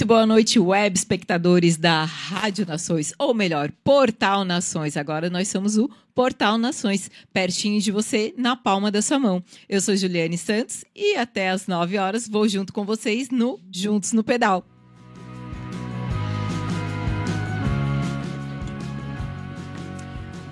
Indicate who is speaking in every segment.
Speaker 1: Muito boa noite, web espectadores da Rádio Nações, ou melhor, Portal Nações. Agora nós somos o Portal Nações, pertinho de você, na palma da sua mão. Eu sou Juliane Santos e até às 9 horas vou junto com vocês no Juntos no Pedal.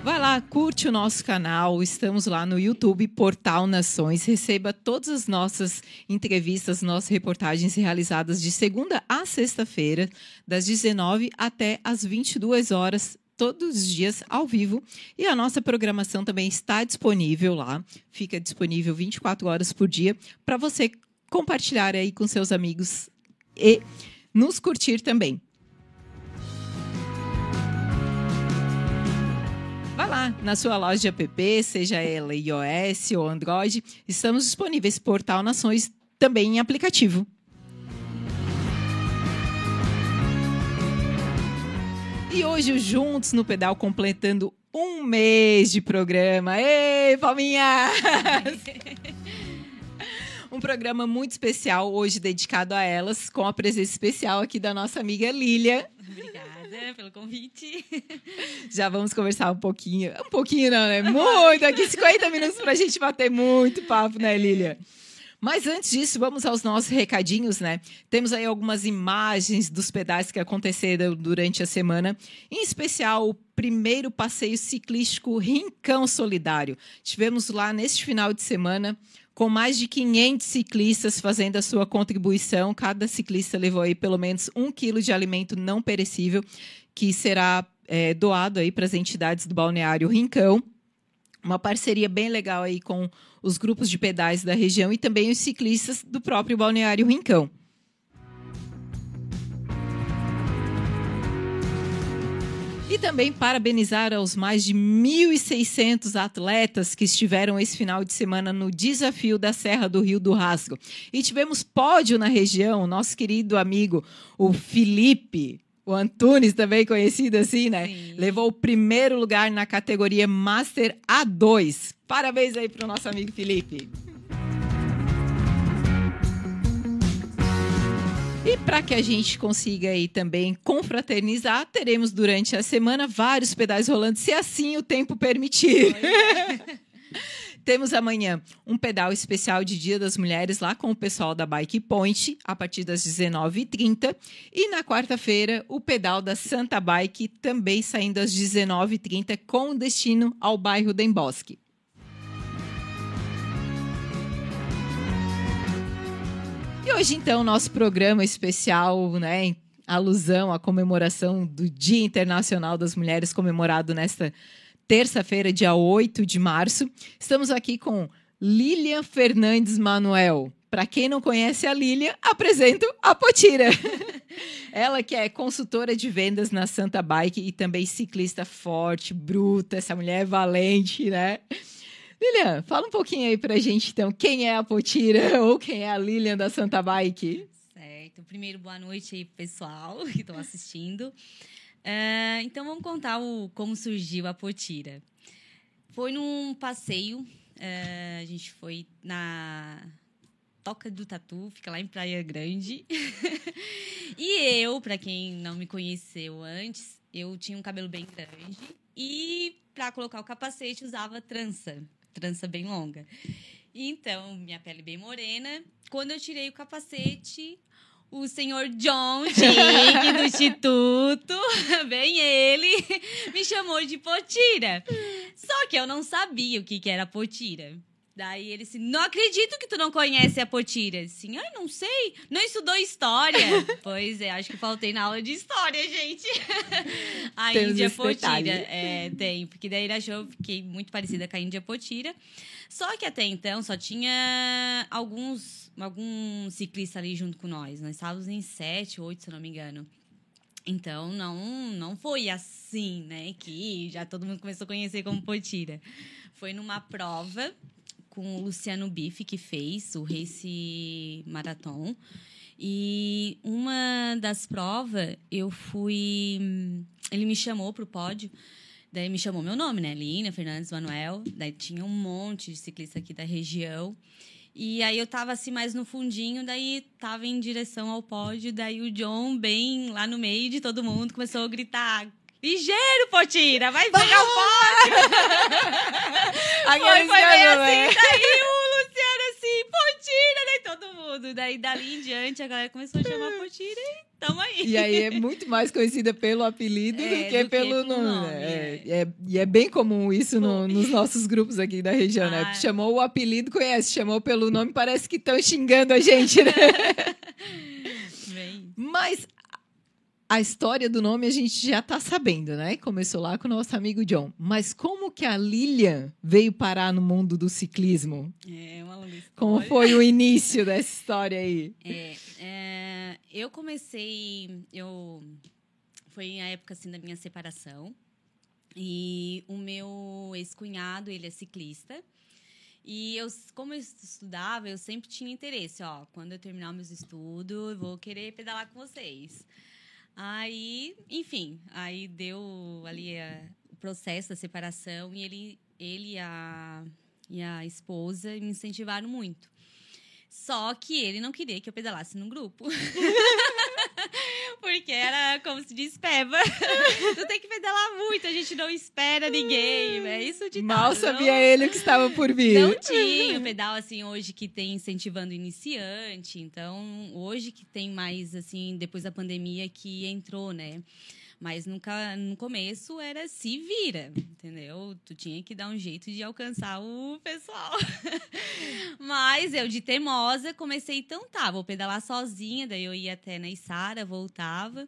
Speaker 1: Vai lá, curte o nosso canal. Estamos lá no YouTube Portal Nações. Receba todas as nossas entrevistas, nossas reportagens realizadas de segunda a sexta-feira, das 19 até as 22 horas todos os dias ao vivo. E a nossa programação também está disponível lá. Fica disponível 24 horas por dia para você compartilhar aí com seus amigos e nos curtir também. Vá lá na sua loja de app, seja ela iOS ou Android, estamos disponíveis Portal Nações também em aplicativo. E hoje o Juntos no Pedal completando um mês de programa. Ei, Palminha! um programa muito especial hoje dedicado a elas, com a presença especial aqui da nossa amiga Lília.
Speaker 2: Obrigada pelo convite.
Speaker 1: Já vamos conversar um pouquinho. Um pouquinho não, né? Muito! Aqui 50 minutos para a gente bater muito papo, né, Lília? Mas antes disso, vamos aos nossos recadinhos, né? Temos aí algumas imagens dos pedais que aconteceram durante a semana, em especial o primeiro passeio ciclístico Rincão Solidário. Tivemos lá neste final de semana com mais de 500 ciclistas fazendo a sua contribuição. Cada ciclista levou aí pelo menos um quilo de alimento não perecível, que será é, doado aí para as entidades do Balneário Rincão. Uma parceria bem legal aí com os grupos de pedais da região e também os ciclistas do próprio Balneário Rincão. E também parabenizar aos mais de 1.600 atletas que estiveram esse final de semana no desafio da Serra do Rio do Rasgo. E tivemos pódio na região, nosso querido amigo, o Felipe. O Antunes, também conhecido assim, né?
Speaker 2: Sim.
Speaker 1: Levou o primeiro lugar na categoria Master A2. Parabéns aí para o nosso amigo Felipe. E para que a gente consiga aí também confraternizar, teremos durante a semana vários pedais rolando, se assim o tempo permitir. Temos amanhã um pedal especial de Dia das Mulheres lá com o pessoal da Bike Point, a partir das 19h30. E na quarta-feira, o pedal da Santa Bike, também saindo às 19h30, com destino ao bairro Dembosque. E hoje, então, nosso programa especial, né, alusão à comemoração do Dia Internacional das Mulheres, comemorado nesta terça-feira, dia 8 de março. Estamos aqui com Lilian Fernandes Manuel. Para quem não conhece a Lilian, apresento a Potira. Ela que é consultora de vendas na Santa Bike e também ciclista forte, bruta, essa mulher é valente, né? Lilian, fala um pouquinho aí pra gente, então, quem é a Potira ou quem é a Lilian da Santa Bike?
Speaker 2: Certo. Primeiro, boa noite aí, pessoal que estão assistindo. Uh, então, vamos contar o, como surgiu a Potira. Foi num passeio, uh, a gente foi na Toca do Tatu, fica lá em Praia Grande. e eu, para quem não me conheceu antes, eu tinha um cabelo bem grande e para colocar o capacete usava trança trança bem longa. Então, minha pele bem morena. Quando eu tirei o capacete, o senhor John Jig do Instituto, bem ele, me chamou de potira. Só que eu não sabia o que, que era potira. Daí ele disse: Não acredito que tu não conhece a Potira. Assim, ai, não sei. Não estudou história. pois é, acho que faltei na aula de história, gente. a Temos Índia Potira. É, tem, porque daí ele achou que fiquei muito parecida com a Índia Potira. Só que até então só tinha alguns, alguns ciclistas ali junto com nós. Nós estávamos em sete, oito, se não me engano. Então, não, não foi assim, né? Que já todo mundo começou a conhecer como Potira. Foi numa prova com o Luciano Bife, que fez o Race Marathon. E uma das provas, eu fui. Ele me chamou para o pódio. Daí me chamou meu nome, né? Lina Fernandes Manuel. Daí tinha um monte de ciclista aqui da região. E aí eu tava assim mais no fundinho, daí tava em direção ao pódio, daí o John, bem lá no meio de todo mundo, começou a gritar: Ligeiro, Potira, vai pegar o pódio! foi, foi bem assim, daí o Luciano assim, Potira, né? Todo mundo. Daí dali em diante a galera começou a chamar Potira e tamo aí.
Speaker 1: E aí é muito mais conhecida pelo apelido é, do que do pelo que nome. nome né? é, é. e é bem comum isso no, nos nossos grupos aqui da região, né? ah. né? Chamou o apelido, conhece, chamou pelo nome, parece que estão xingando a gente, né? Mas a história do nome a gente já está sabendo, né? Começou lá com o nosso amigo John. Mas como que a Lilian veio parar no mundo do ciclismo?
Speaker 2: É uma longa história.
Speaker 1: Como foi o início dessa história aí?
Speaker 2: É, é, eu comecei, eu foi a época assim da minha separação e o meu ex-cunhado ele é ciclista. E eu, como eu estudava, eu sempre tinha interesse, ó, quando eu terminar meus estudos, eu vou querer pedalar com vocês. Aí, enfim, aí deu ali a, o processo da separação e ele, ele a, e a esposa me incentivaram muito. Só que ele não queria que eu pedalasse num grupo. Porque era, como se diz, peba. tu tem que pedalar muito, a gente não espera ninguém. É isso de
Speaker 1: Mal sabia não... ele o que estava por vir.
Speaker 2: Não tinha o pedal, assim, hoje que tem incentivando iniciante. Então, hoje que tem mais, assim, depois da pandemia que entrou, né? Mas nunca, no começo era se vira, entendeu? Tu tinha que dar um jeito de alcançar o pessoal. Mas eu, de teimosa, comecei, então tá, vou pedalar sozinha. Daí eu ia até na Isara, voltava.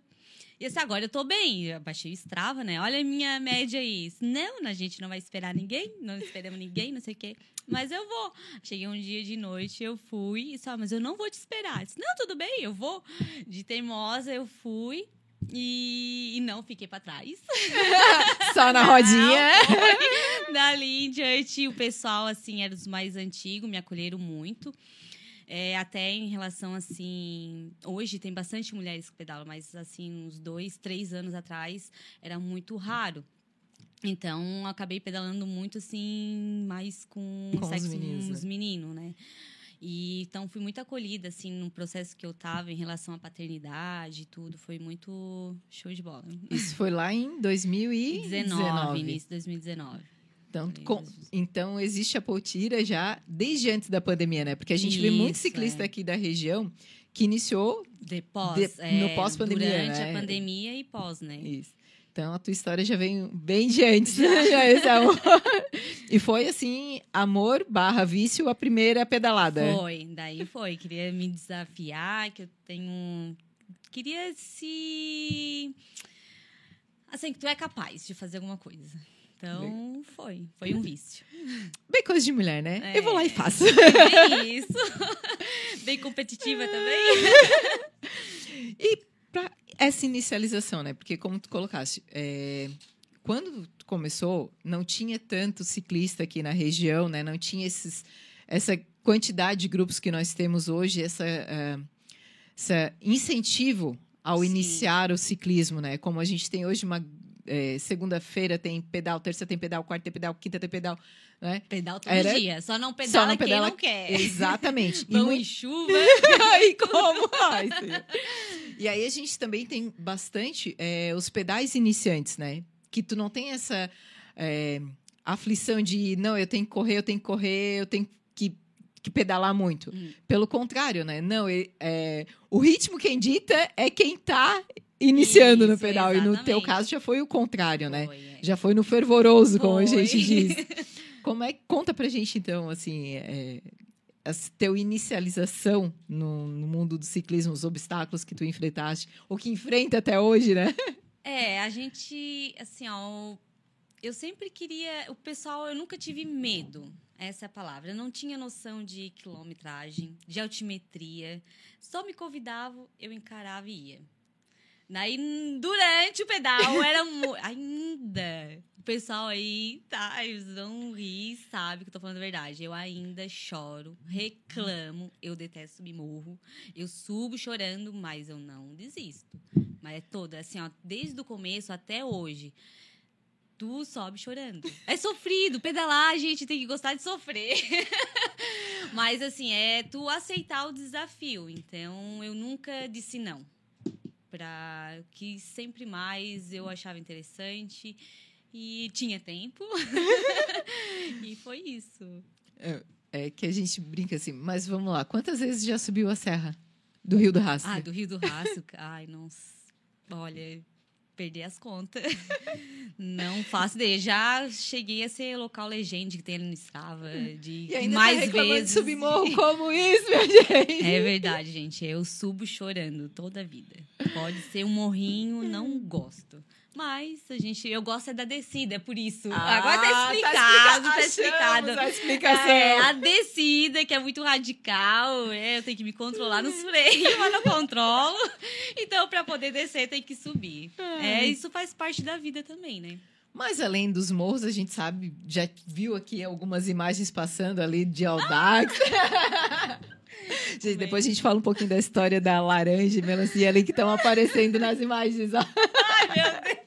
Speaker 2: E assim, agora eu tô bem. Eu baixei o Strava, né? Olha a minha média aí. Não, a gente não vai esperar ninguém, não esperamos ninguém, não sei o quê. Mas eu vou. Cheguei um dia de noite, eu fui e só, mas eu não vou te esperar. Disse, não, tudo bem, eu vou. De teimosa, eu fui. E, e não fiquei para trás.
Speaker 1: Só na rodinha.
Speaker 2: Não, Dali em diante, o pessoal, assim, era dos mais antigos, me acolheram muito. É, até em relação, assim... Hoje tem bastante mulheres que pedalam, mas, assim, uns dois, três anos atrás, era muito raro. Então, acabei pedalando muito, assim, mais com,
Speaker 1: com sexo, os meninos,
Speaker 2: né? meninos, né? E então fui muito acolhida assim no processo que eu estava em relação à paternidade e tudo, foi muito show de bola.
Speaker 1: Isso foi lá em 2019,
Speaker 2: início de 2019.
Speaker 1: Então, com, então existe a Potira já desde antes da pandemia, né? Porque a gente Isso, vê muito ciclista é. aqui da região que iniciou
Speaker 2: Depois,
Speaker 1: de, é, no pós-pandemia.
Speaker 2: Durante
Speaker 1: né?
Speaker 2: a pandemia e pós, né?
Speaker 1: Isso. Então a tua história já vem bem de antes, né? Já esse amor. E foi assim, amor barra vício a primeira pedalada.
Speaker 2: Foi, daí foi. Queria me desafiar, que eu tenho. Queria se. Assim, que tu é capaz de fazer alguma coisa. Então, foi. Foi um vício.
Speaker 1: Bem coisa de mulher, né?
Speaker 2: É.
Speaker 1: Eu vou lá e faço.
Speaker 2: Bem isso. Bem competitiva também.
Speaker 1: E para essa inicialização, né? Porque como tu colocaste, é, quando começou, não tinha tanto ciclista aqui na região, né? Não tinha esses, essa quantidade de grupos que nós temos hoje, essa, ah, essa incentivo ao
Speaker 2: Sim.
Speaker 1: iniciar o ciclismo, né? Como a gente tem hoje uma é, segunda-feira tem pedal, terça tem pedal, quarta tem pedal, quinta tem pedal, né?
Speaker 2: Pedal todo
Speaker 1: Era-
Speaker 2: dia. Só não pedala,
Speaker 1: Só não pedala-
Speaker 2: quem não quer.
Speaker 1: Exatamente. E
Speaker 2: Vão
Speaker 1: mu-
Speaker 2: em chuva.
Speaker 1: Ai, como? Ai. E aí a gente também tem bastante é, os pedais iniciantes, né? Que tu não tem essa é, aflição de não, eu tenho que correr, eu tenho que correr, eu tenho que, que pedalar muito.
Speaker 2: Hum.
Speaker 1: Pelo contrário, né? Não, é, o ritmo quem dita é quem tá iniciando no
Speaker 2: Isso,
Speaker 1: pedal. E no teu
Speaker 2: exatamente.
Speaker 1: caso já foi o contrário, né?
Speaker 2: Foi, é.
Speaker 1: Já foi no fervoroso, como a
Speaker 2: Foi.
Speaker 1: gente diz. Como é conta pra gente então, assim, é, teu inicialização no, no mundo do ciclismo, os obstáculos que tu enfrentaste, ou que enfrenta até hoje, né?
Speaker 2: É, a gente, assim, ó, eu sempre queria, o pessoal, eu nunca tive medo, essa é a palavra. Eu não tinha noção de quilometragem, de altimetria. Só me convidavam, eu encarava e ia. Daí, durante o pedal, era ainda. O pessoal aí, tá, eles vão rir, sabe que eu tô falando a verdade. Eu ainda choro, reclamo, eu detesto subir morro. Eu subo chorando, mas eu não desisto. Mas é toda, assim, ó, desde o começo até hoje. Tu sobe chorando. É sofrido, pedalar, gente tem que gostar de sofrer. Mas, assim, é tu aceitar o desafio. Então, eu nunca disse não. Pra que sempre mais eu achava interessante e tinha tempo. e foi isso.
Speaker 1: É que a gente brinca assim, mas vamos lá, quantas vezes já subiu a serra do Rio do Rastro?
Speaker 2: Ah, do Rio do Rastro. Ai, nossa. Olha, perdi as contas. Não faço ideia. Já cheguei a ser local legend que tem ali no Strava. De
Speaker 1: e ainda
Speaker 2: mais
Speaker 1: tá
Speaker 2: vezes.
Speaker 1: de subir morro como isso, minha gente?
Speaker 2: É verdade, gente. Eu subo chorando toda a vida. Pode ser um morrinho, não gosto. Mas a gente, eu gosto é da descida, é por isso. Agora tá explicado, tá explicado.
Speaker 1: Achamos a explicação.
Speaker 2: É, a descida, que é muito radical, é, eu tenho que me controlar nos freios, mas não controlo. Então, pra poder descer, tem que subir. É, isso faz parte da vida também, né?
Speaker 1: Mas além dos morros, a gente sabe, já viu aqui algumas imagens passando ali de Audax. gente, depois a gente fala um pouquinho da história da laranja e melancia ali que estão aparecendo nas imagens.
Speaker 2: Ai, meu Deus.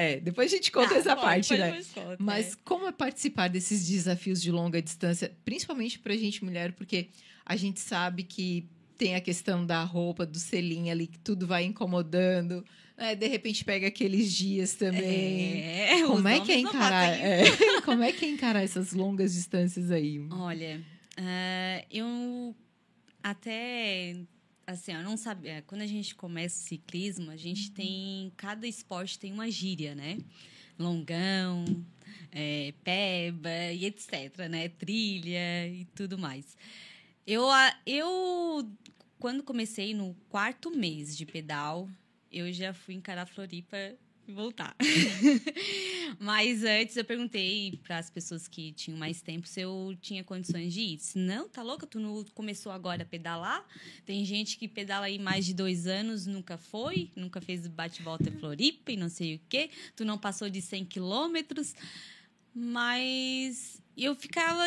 Speaker 1: É, depois a gente conta
Speaker 2: Ah,
Speaker 1: essa
Speaker 2: pode,
Speaker 1: parte, né?
Speaker 2: conta,
Speaker 1: Mas
Speaker 2: é.
Speaker 1: como é participar desses desafios de longa distância, principalmente pra gente mulher, porque a gente sabe que tem a questão da roupa, do selinho ali, que tudo vai incomodando. né? De repente pega aqueles dias também.
Speaker 2: É,
Speaker 1: Como é que é encarar? é, como é que é encarar essas longas distâncias aí?
Speaker 2: Olha, ah, eu até assim, eu não sabia. Quando a gente começa o ciclismo, a gente tem cada esporte tem uma gíria, né? Longão, é, peba e etc, né? Trilha e tudo mais. Eu, eu quando comecei no quarto mês de pedal, eu já fui encarar Floripa voltar. Mas antes eu perguntei para as pessoas que tinham mais tempo se eu tinha condições de ir. Disse, não, tá louca? Tu não começou agora a pedalar? Tem gente que pedala aí mais de dois anos, nunca foi, nunca fez bate-volta Floripa e não sei o quê. Tu não passou de 100 quilômetros. Mas eu ficava,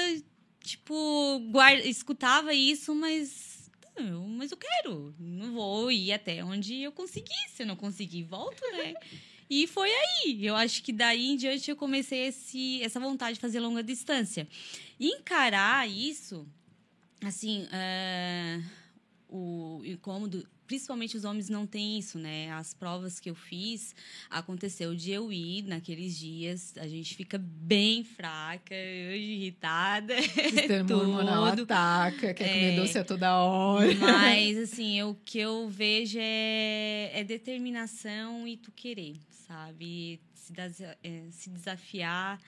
Speaker 2: tipo, guarda, escutava isso, mas não, mas eu quero. Não vou ir até onde eu conseguir. Se eu não conseguir, volto, né? E foi aí. Eu acho que daí em diante eu comecei esse, essa vontade de fazer longa distância. E encarar isso, assim, é, o incômodo, principalmente os homens não têm isso, né? As provas que eu fiz, aconteceu de eu ir naqueles dias, a gente fica bem fraca, irritada,
Speaker 1: Sistema hormonal ataca, quer comer
Speaker 2: É.
Speaker 1: doce a toda hora.
Speaker 2: Mas, assim, o que eu vejo é, é determinação e tu querer, sabe? Se, é, se desafiar.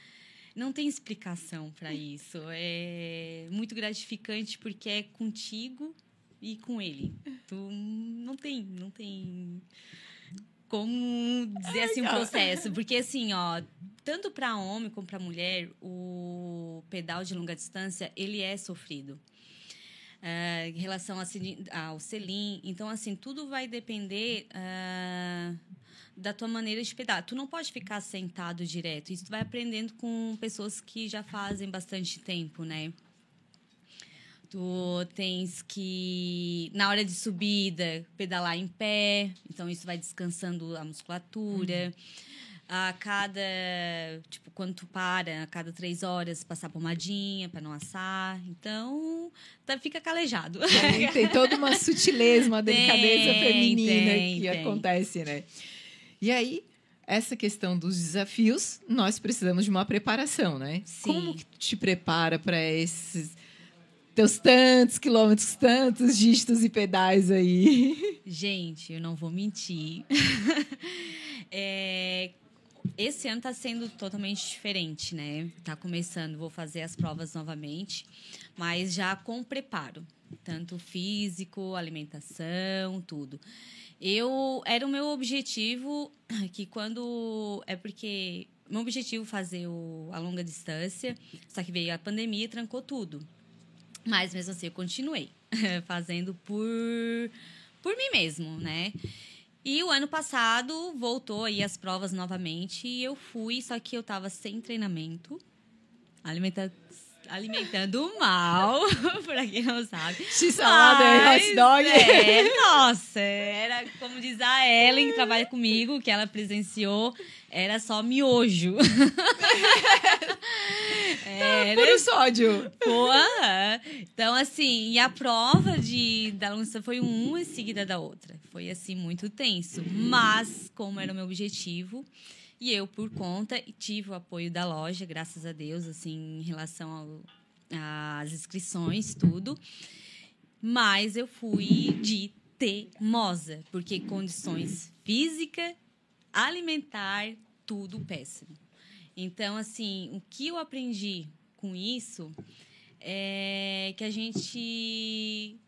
Speaker 2: Não tem explicação para isso. É muito gratificante porque é contigo e com ele. Tu não tem, não tem como dizer assim um processo, porque assim, ó, tanto para homem como para mulher, o pedal de longa distância ele é sofrido. Uh, em relação ao selim, então assim tudo vai depender uh, da tua maneira de pedar. Tu não pode ficar sentado direto. Isso tu vai aprendendo com pessoas que já fazem bastante tempo, né? Tu tens que, na hora de subida, pedalar em pé. Então, isso vai descansando a musculatura. Uhum. A cada, tipo, quando tu para, a cada três horas, passar pomadinha para não assar. Então, tá, fica calejado.
Speaker 1: Tem, tem toda uma sutileza, uma delicadeza tem, feminina tem, que acontece, né? E aí, essa questão dos desafios, nós precisamos de uma preparação, né? Sim. Como que te prepara para esses teus tantos quilômetros, tantos dígitos e pedais aí?
Speaker 2: Gente, eu não vou mentir. é, esse ano está sendo totalmente diferente, né? Tá começando, vou fazer as provas novamente, mas já com preparo, tanto físico, alimentação, tudo. Eu era o meu objetivo que quando é porque meu objetivo fazer o, a longa distância, só que veio a pandemia e trancou tudo. Mas mesmo assim eu continuei fazendo por por mim mesmo, né? E o ano passado voltou aí as provas novamente e eu fui, só que eu tava sem treinamento. Alimenta alimentando mal, pra quem não sabe.
Speaker 1: X-salada hot dog.
Speaker 2: É, nossa, era como diz a Ellen, que trabalha comigo, que ela presenciou, era só miojo.
Speaker 1: É, Puro sódio.
Speaker 2: Pô, então, assim, e a prova de, da Lunça foi uma em seguida da outra. Foi, assim, muito tenso. Mas, como era o meu objetivo, e eu, por conta, tive o apoio da loja, graças a Deus, assim, em relação às inscrições, tudo. Mas eu fui de teimosa, porque condições física, alimentar, tudo péssimo. Então, assim, o que eu aprendi com isso é que a gente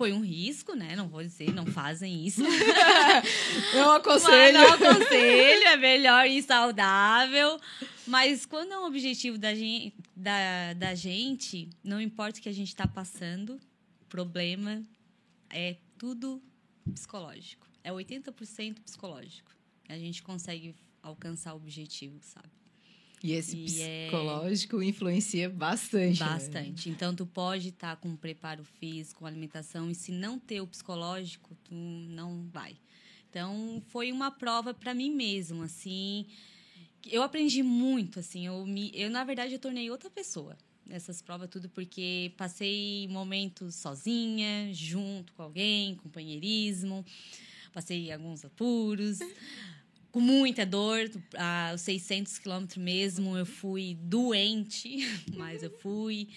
Speaker 2: foi um risco, né? Não vou dizer, não fazem isso.
Speaker 1: não aconselho.
Speaker 2: Mas não aconselho, é melhor ir saudável. Mas quando é um objetivo da gente, da, da gente não importa o que a gente está passando, problema é tudo psicológico. É 80% psicológico. A gente consegue alcançar o objetivo, sabe?
Speaker 1: E esse e psicológico é... influencia bastante.
Speaker 2: Né? Bastante. Né? Então, tu pode estar tá com preparo físico, alimentação, e se não ter o psicológico, tu não vai. Então, foi uma prova para mim mesmo, assim. Eu aprendi muito, assim. Eu, me, eu, na verdade, eu tornei outra pessoa nessas provas, tudo porque passei momentos sozinha, junto com alguém, companheirismo. Passei alguns apuros com muita dor, aos 600 quilômetros mesmo, eu fui doente, mas eu fui.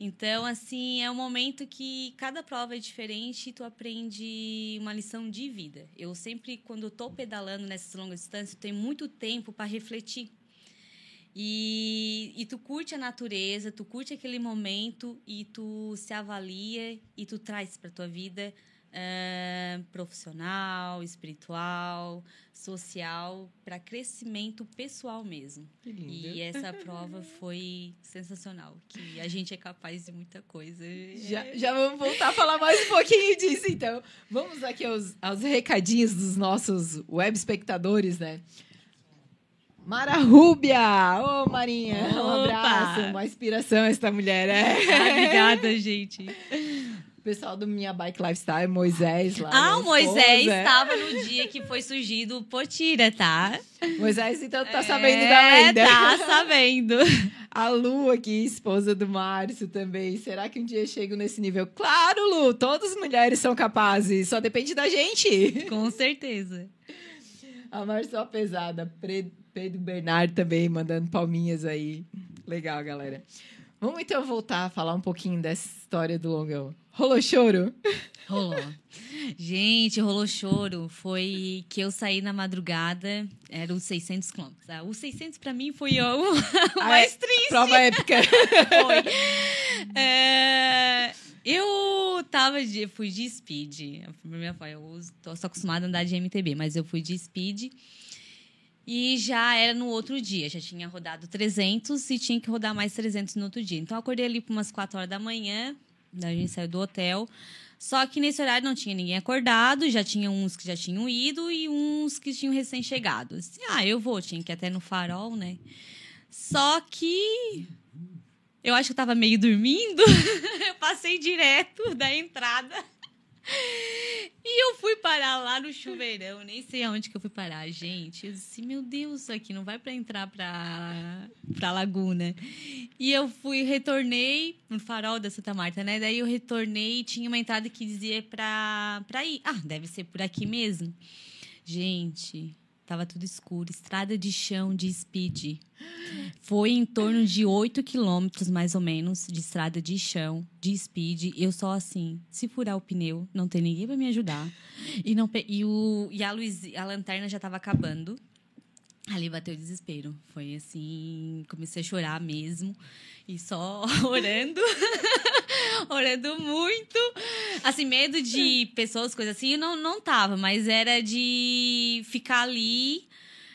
Speaker 2: Então, assim, é um momento que cada prova é diferente e tu aprende uma lição de vida. Eu sempre, quando tô pedalando nessas longas distâncias, tenho muito tempo para refletir. E, e tu curte a natureza, tu curte aquele momento e tu se avalia e tu traz para tua vida uh, profissional, espiritual, social, para crescimento pessoal mesmo. E essa prova foi sensacional, que a gente é capaz de muita coisa.
Speaker 1: Já, já vamos voltar a falar mais um pouquinho disso, então. Vamos aqui aos, aos recadinhos dos nossos web espectadores, né? Mara Rúbia! Ô, oh, Marinha! Opa. Um abraço, uma inspiração essa mulher. É.
Speaker 2: Obrigada, gente
Speaker 1: pessoal do Minha Bike Lifestyle, Moisés lá.
Speaker 2: Ah, o Moisés estava no dia que foi surgido o Potira, tá?
Speaker 1: Moisés, então, tá sabendo é, da lenda.
Speaker 2: tá sabendo.
Speaker 1: A Lu aqui, esposa do Márcio também. Será que um dia chego nesse nível? Claro, Lu! Todas as mulheres são capazes. Só depende da gente.
Speaker 2: Com certeza.
Speaker 1: A Marcel Pesada. Pedro Bernardo também mandando palminhas aí. Legal, galera. Vamos então voltar a falar um pouquinho dessa história do longão. Rolou choro?
Speaker 2: Rolou. Gente, rolou choro. Foi que eu saí na madrugada, era os 600 quilômetros. Ah, os 600 para mim foi o mais triste.
Speaker 1: Prova épica.
Speaker 2: foi. É, eu tava de. Fui de speed. Minha pai, eu tô só acostumada a andar de MTB, mas eu fui de speed. E já era no outro dia. Já tinha rodado 300 e tinha que rodar mais 300 no outro dia. Então eu acordei ali por umas 4 horas da manhã. Daí a gente saiu do hotel. Só que nesse horário não tinha ninguém acordado, já tinha uns que já tinham ido e uns que tinham recém-chegado. Assim, ah, eu vou, tinha que ir até no farol, né? Só que eu acho que eu tava meio dormindo. eu passei direto da entrada. E eu fui parar lá no chuveirão, nem sei aonde que eu fui parar, gente. Eu disse, meu Deus, isso aqui não vai para entrar pra, pra laguna. E eu fui, retornei no farol da Santa Marta, né? Daí eu retornei e tinha uma entrada que dizia pra, pra ir. Ah, deve ser por aqui mesmo. Gente, tava tudo escuro. Estrada de chão de speed. Foi em torno de 8 quilômetros, mais ou menos, de estrada de chão, de speed. Eu só assim, se furar o pneu, não tem ninguém pra me ajudar. E, não, e, o, e a, luz, a lanterna já tava acabando. Ali bateu o desespero. Foi assim, comecei a chorar mesmo. E só orando. orando muito. Assim, medo de pessoas, coisas assim, eu não, não tava, mas era de ficar ali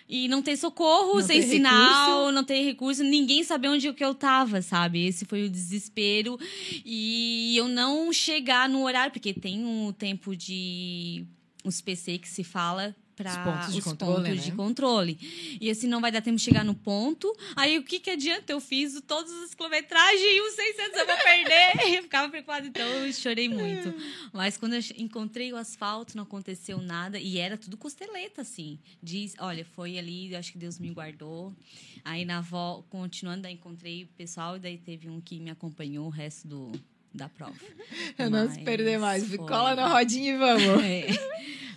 Speaker 2: e não ter socorro,
Speaker 1: Não
Speaker 2: sem
Speaker 1: ter
Speaker 2: sinal,
Speaker 1: recurso.
Speaker 2: não ter recurso, ninguém saber onde que eu tava, sabe? Esse foi o desespero. E eu não chegar no horário, porque tem um tempo de os PC que se fala para
Speaker 1: Os pontos de controle,
Speaker 2: pontos de
Speaker 1: né?
Speaker 2: controle. E assim, não vai dar tempo de chegar no ponto. Aí, o que que adianta? Eu fiz todas as quilometragens e os 600 eu vou perder. Eu ficava preocupada, então eu chorei muito. Mas quando eu encontrei o asfalto, não aconteceu nada. E era tudo costeleta, assim. Diz, olha, foi ali, eu acho que Deus me guardou. Aí, na volta, continuando, daí encontrei o pessoal. E daí teve um que me acompanhou o resto do, da prova.
Speaker 1: Eu não perder mais.
Speaker 2: foi-
Speaker 1: Cola na rodinha e vamos.
Speaker 2: É.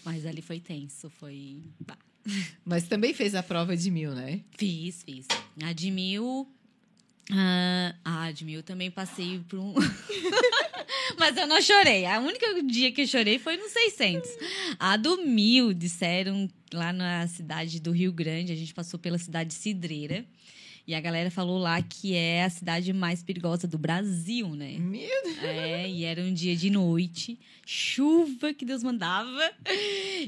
Speaker 2: Mas ali foi tenso, foi... bah.
Speaker 1: Mas também fez a prova de mil, né?
Speaker 2: Fiz, fiz. A de mil. ah, a de mil também passei por um. Mas eu não chorei. A única dia que eu chorei foi no 600. A do mil, disseram lá na cidade do Rio Grande, a gente passou pela cidade Cidreira. E a galera falou lá que é a cidade mais perigosa do Brasil, né?
Speaker 1: Meu Deus.
Speaker 2: É, e era um dia de noite, chuva que Deus mandava.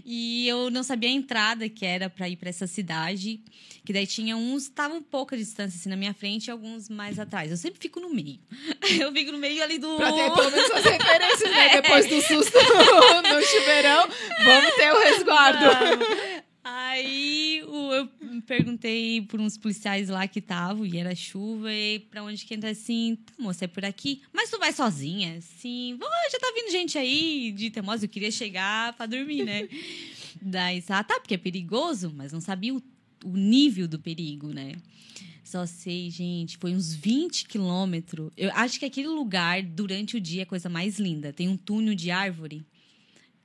Speaker 2: E eu não sabia a entrada que era para ir para essa cidade, que daí tinha uns estavam um pouca distância assim na minha frente e alguns mais atrás. Eu sempre fico no meio. Eu fico no meio ali do
Speaker 1: Pra ter pelo menos as referências, né? Depois do susto no, no chuveirão, vamos ter o resguardo.
Speaker 2: Aí eu perguntei por uns policiais lá que estavam, e era chuva, e pra onde que entra assim, tá, moça, é por aqui. Mas tu vai sozinha? Sim, "Vou, já tá vindo gente aí de teimosa, eu queria chegar pra dormir, né? Daí, ah, tá, porque é perigoso, mas não sabia o, o nível do perigo, né? Só sei, gente, foi uns 20 quilômetros. Eu acho que aquele lugar, durante o dia, é a coisa mais linda. Tem um túnel de árvore.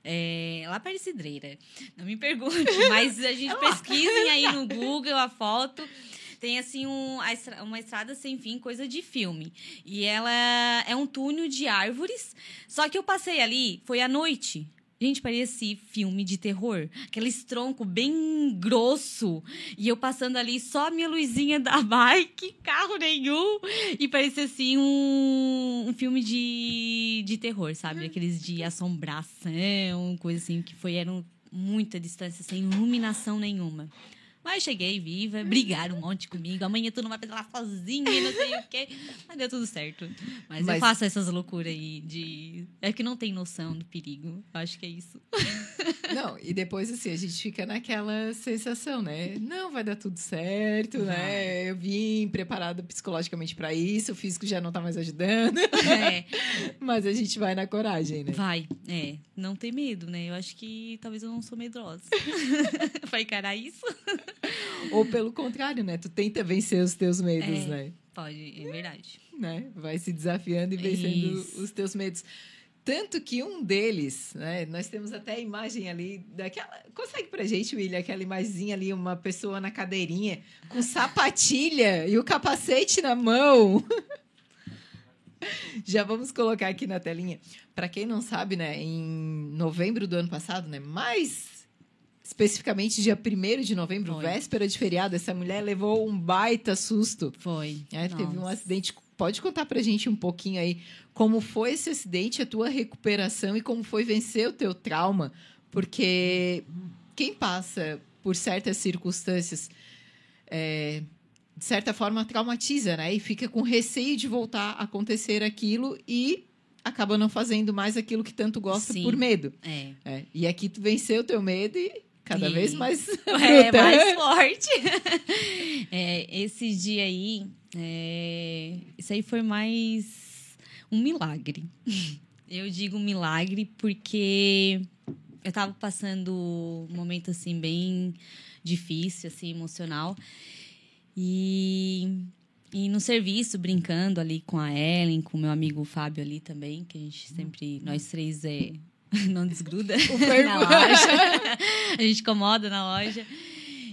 Speaker 2: É, lá para Cidreira. Não me pergunte, mas a gente pesquisem aí no Google a foto. Tem assim um, uma estrada sem fim, coisa de filme. E ela é um túnel de árvores. Só que eu passei ali, foi à noite. Gente, parecia filme de terror. Aquele tronco bem grosso. E eu passando ali só a minha luzinha da bike, carro nenhum. E parecia assim um, um filme de, de terror, sabe? Aqueles de assombração, coisa assim, que foi, eram muita distância, sem iluminação nenhuma. Mas cheguei viva, brigaram um monte comigo. Amanhã tu não vai pedalar sozinha não sei o quê. Mas deu tudo certo. Mas,
Speaker 1: Mas-
Speaker 2: eu faço essas loucuras aí de. É que não tem noção do perigo. Eu acho que é isso.
Speaker 1: Não, e depois assim, a gente fica naquela sensação, né? Não, vai dar tudo certo, né? Eu vim preparada psicologicamente pra isso, o físico já não tá mais ajudando,
Speaker 2: É,
Speaker 1: mas a gente vai na coragem, né?
Speaker 2: vai. É, não ter medo, né? Eu acho que talvez eu não sou medrosa. pra encarar isso?
Speaker 1: Ou pelo contrário, né? Tu tenta vencer os teus medos,
Speaker 2: É.
Speaker 1: né?
Speaker 2: Pode, é verdade.
Speaker 1: né? Vai se desafiando e vencendo
Speaker 2: Isso.
Speaker 1: os teus medos. Tanto que um deles, né? Nós temos até a imagem ali daquela. Consegue pra gente, William, aquela imagenzinha ali, uma pessoa na cadeirinha com sapatilha e o capacete na mão. Já vamos colocar aqui na telinha. Para quem não sabe, né, em novembro do ano passado, né, mais especificamente dia 1 de novembro,
Speaker 2: Foi.
Speaker 1: véspera de feriado, essa mulher levou um baita susto.
Speaker 2: Foi.
Speaker 1: É, teve um acidente. Pode contar pra gente um pouquinho aí como foi esse acidente, a tua recuperação e como foi vencer o teu trauma? Porque quem passa por certas circunstâncias, é, de certa forma, traumatiza, né? E fica com receio de voltar a acontecer aquilo e acaba não fazendo mais aquilo que tanto gosta
Speaker 2: Sim.
Speaker 1: por medo.
Speaker 2: É.
Speaker 1: É, E aqui tu venceu o teu medo e cada vez mais
Speaker 2: É, mais forte. É, esse dia aí, é, isso aí foi mais um milagre. Eu digo milagre porque eu tava passando um momento, assim, bem difícil, assim, emocional. E, e no serviço, brincando ali com a Ellen, com o meu amigo Fábio ali também, que a gente sempre, nós três, é, não desgruda na loja. a gente incomoda na loja.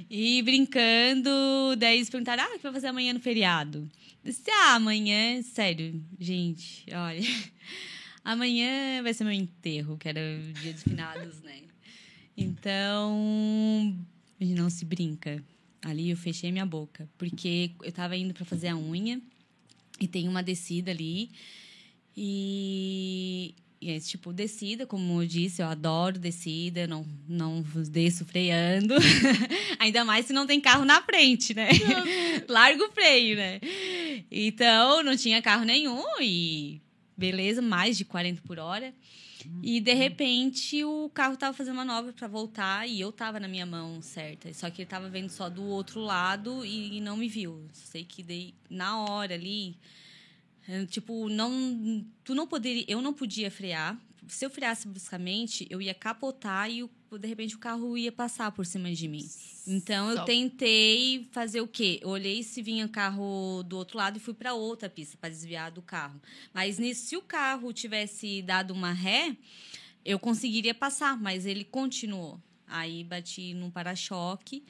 Speaker 2: E brincando, daí eles perguntaram: ah, o que vai fazer amanhã no feriado? Eu disse, ah, amanhã, sério, gente, olha. Amanhã vai ser meu enterro, que era o dia dos finados, né? Então, a gente não se brinca. Ali eu fechei minha boca, porque eu tava indo para fazer a unha e tem uma descida ali. E, e é tipo, descida, como eu disse, eu adoro descida, não, não desço freando. Ainda mais se não tem carro na frente, né? Larga o freio, né? Então, não tinha carro nenhum e beleza, mais de 40 por hora. E de repente o carro tava fazendo manobra para voltar e eu tava na minha mão certa. Só que ele tava vendo só do outro lado e, não me viu. Sei que dei na hora ali, tipo, não tu não poderia, eu não podia frear. Se eu freasse bruscamente, eu ia capotar e o- de repente o carro ia passar por cima de mim. Então eu tentei fazer o quê? Eu olhei se vinha carro do outro lado e fui para outra pista para desviar do carro. Mas nisso, se o carro tivesse dado uma ré, eu conseguiria passar, mas ele continuou. Aí bati num para-choque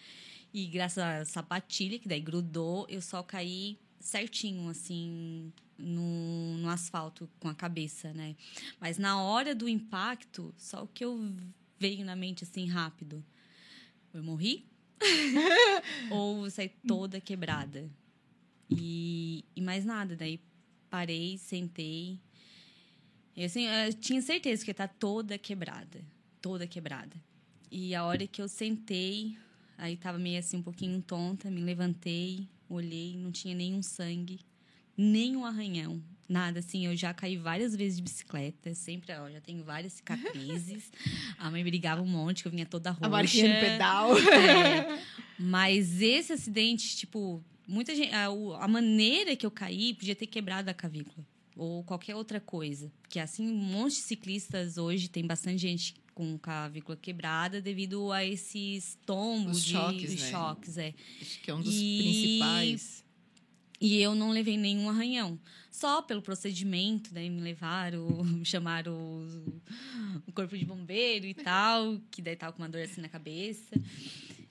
Speaker 2: e graças à sapatilha, que daí grudou, eu só caí certinho, assim, no, no asfalto com a cabeça, né? Mas na hora do impacto, só o que eu veio na mente, assim, rápido. Eu morri? Ou eu saí toda quebrada? E, e mais nada, daí parei, sentei. Eu, assim, eu tinha certeza que ia estar toda quebrada. Toda quebrada. E a hora que eu sentei, aí tava meio assim um pouquinho tonta, me levantei, olhei, não tinha nenhum sangue, nem um arranhão. Nada, assim, eu já caí várias vezes de bicicleta, sempre, ó, já tenho várias cicatrizes. A mãe brigava um monte, que eu vinha toda roxa.
Speaker 1: A marquinha no pedal.
Speaker 2: É. Mas esse acidente, tipo, muita gente. A, a maneira que eu caí podia ter quebrado a clavícula. Ou qualquer outra coisa. Porque assim, um monte de ciclistas hoje tem bastante gente com clavícula quebrada devido a esses tombos
Speaker 1: Os
Speaker 2: de
Speaker 1: choques,
Speaker 2: os
Speaker 1: né?
Speaker 2: choques, é.
Speaker 1: Acho que é um dos
Speaker 2: E-
Speaker 1: principais.
Speaker 2: E eu não levei nenhum arranhão. Só pelo procedimento, daí me levaram, me chamaram o, o corpo de bombeiro e tal, que daí tava com uma dor assim na cabeça.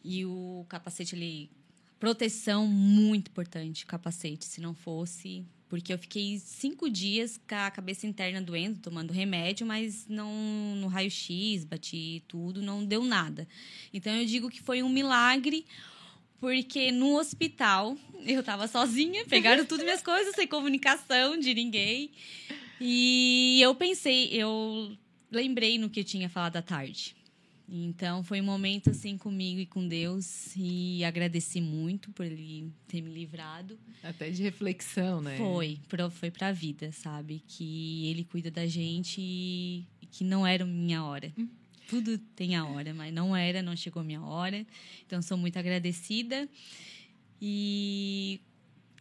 Speaker 2: E o capacete ali. Proteção muito importante, capacete. Se não fosse. Porque eu fiquei cinco dias com a cabeça interna doendo, tomando remédio, mas não no raio-x, bati tudo, não deu nada. Então eu digo que foi um milagre porque no hospital eu tava sozinha, pegaram tudo minhas coisas, sem comunicação de ninguém. E eu pensei, eu lembrei no que eu tinha falado à tarde. Então foi um momento assim comigo e com Deus e agradeci muito por ele ter me livrado.
Speaker 1: Até de reflexão, né?
Speaker 2: Foi, foi pra vida, sabe? Que ele cuida da gente e e que não era minha hora. Tudo tem a hora, mas não era, não chegou a minha hora. Então sou muito agradecida. E,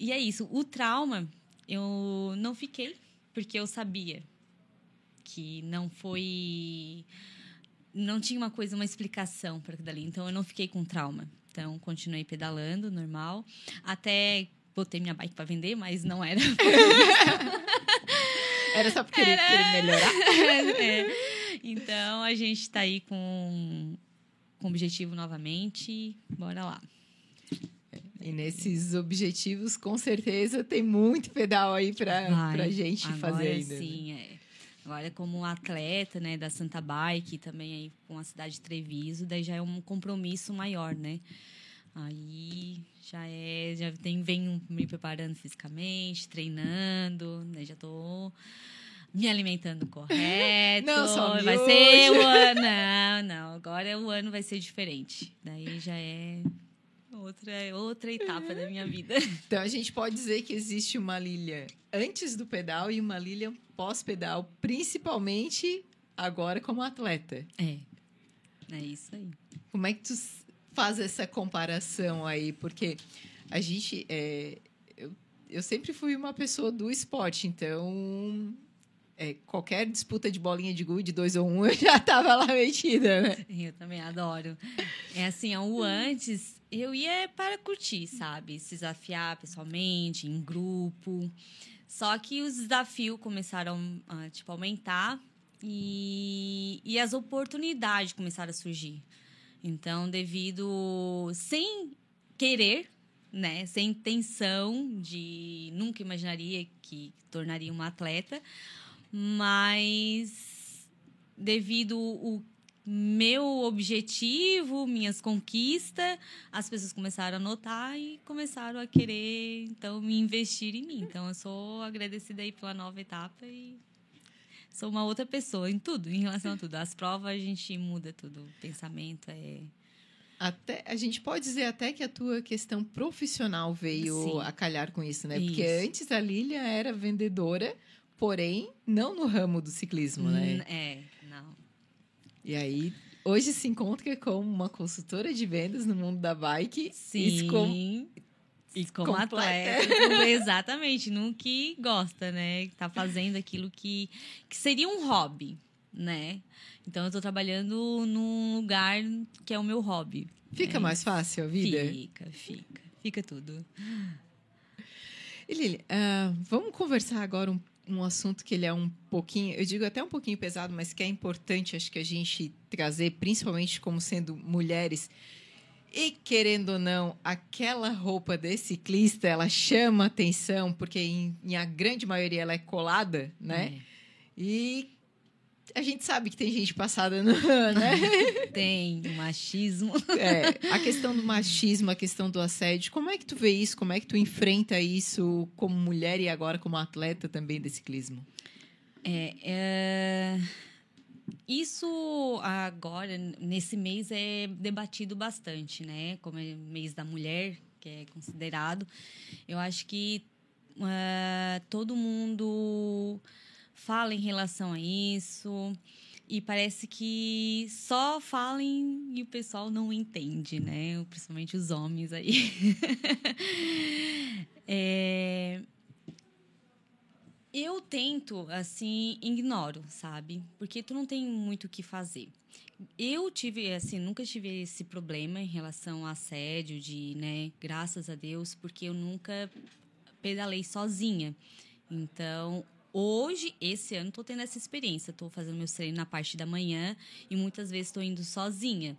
Speaker 2: e é isso. O trauma, eu não fiquei, porque eu sabia que não foi. Não tinha uma coisa, uma explicação para aquilo dali. Então eu não fiquei com trauma. Então continuei pedalando, normal. Até botei minha bike para vender, mas não era.
Speaker 1: Era só porque ele queria melhorar.
Speaker 2: É. Então a gente está aí com, com objetivo novamente. Bora lá.
Speaker 1: E nesses objetivos, com certeza, tem muito pedal aí
Speaker 2: Vai.
Speaker 1: pra gente fazer ainda. né?
Speaker 2: sim, é. Agora, como atleta, né, da Santa Bike, também aí com a cidade de Treviso, daí já é um compromisso maior, né? Aí já é, já tem, venho me preparando fisicamente, treinando, né? Já tô me alimentando correto.
Speaker 1: Não, só
Speaker 2: vai ser o ano. Não, não, agora o ano vai ser diferente. Daí já é outra, outra etapa da minha vida.
Speaker 1: Então a gente pode dizer que existe uma Lilia antes do pedal e uma Lilia pós-pedal, principalmente agora como atleta.
Speaker 2: É. É isso aí.
Speaker 1: Como é que tu faz essa comparação aí? Porque a gente. É, eu, eu sempre fui uma pessoa do esporte, então. É, qualquer disputa de bolinha de gude, dois ou um, eu já estava lá metida, né?
Speaker 2: Eu também adoro. É assim, o antes, eu ia para curtir, sabe? Se desafiar pessoalmente, em grupo. Só que os desafios começaram a tipo, aumentar e, e as oportunidades começaram a surgir. Então, devido. sem querer, né? Sem intenção de. nunca imaginaria que tornaria uma atleta, mas devido o meu objetivo, minhas conquistas, as pessoas começaram a notar e começaram a querer, então, me investir em mim. Então, eu sou agradecida aí pela nova etapa e sou uma outra pessoa em tudo, em relação a tudo. As provas a gente muda tudo, o pensamento é
Speaker 1: até a gente pode dizer até que a tua questão profissional veio
Speaker 2: Sim.
Speaker 1: a calhar com isso, né?
Speaker 2: Isso.
Speaker 1: Porque antes a Lilia era vendedora, porém não no ramo do ciclismo, né?
Speaker 2: Hum, É, não.
Speaker 1: E aí hoje se encontra como uma consultora de vendas no mundo da bike.
Speaker 2: Sim.
Speaker 1: Com-
Speaker 2: e como
Speaker 1: completa.
Speaker 2: atleta, exatamente, no que gosta, né? Tá fazendo aquilo que, que seria um hobby, né? Então eu tô trabalhando num lugar que é o meu hobby.
Speaker 1: Fica
Speaker 2: É
Speaker 1: mais fácil a vida?
Speaker 2: Fica, fica. Fica tudo.
Speaker 1: E Lili, ah, vamos conversar agora um, um assunto que ele é um pouquinho, eu digo até um pouquinho pesado, mas que é importante, acho que a gente trazer, principalmente como sendo mulheres. E querendo ou não, aquela roupa de ciclista, ela chama atenção, porque em, em a grande maioria ela é colada, né? E a gente sabe que tem gente passada no, né?
Speaker 2: Tem o machismo.
Speaker 1: É, a questão do machismo, a questão do assédio, como é que tu vê isso? Como é que tu enfrenta isso como mulher e agora como atleta também de ciclismo?
Speaker 2: É, é, Isso agora, nesse mês, é debatido bastante, né? Como é mês da mulher, que é considerado. Eu acho que ah, todo mundo fala em relação a isso. E parece que só falem e o pessoal não entende, né? Principalmente os homens aí. é, eu tento, assim, ignoro, sabe? Porque tu não tem muito o que fazer. Eu tive, assim, nunca tive esse problema em relação a assédio, de, né, graças a Deus, porque eu nunca pedalei sozinha. Então, hoje, esse ano, tô tendo essa experiência. Tô fazendo meus treinos na parte da manhã e muitas vezes estou indo sozinha.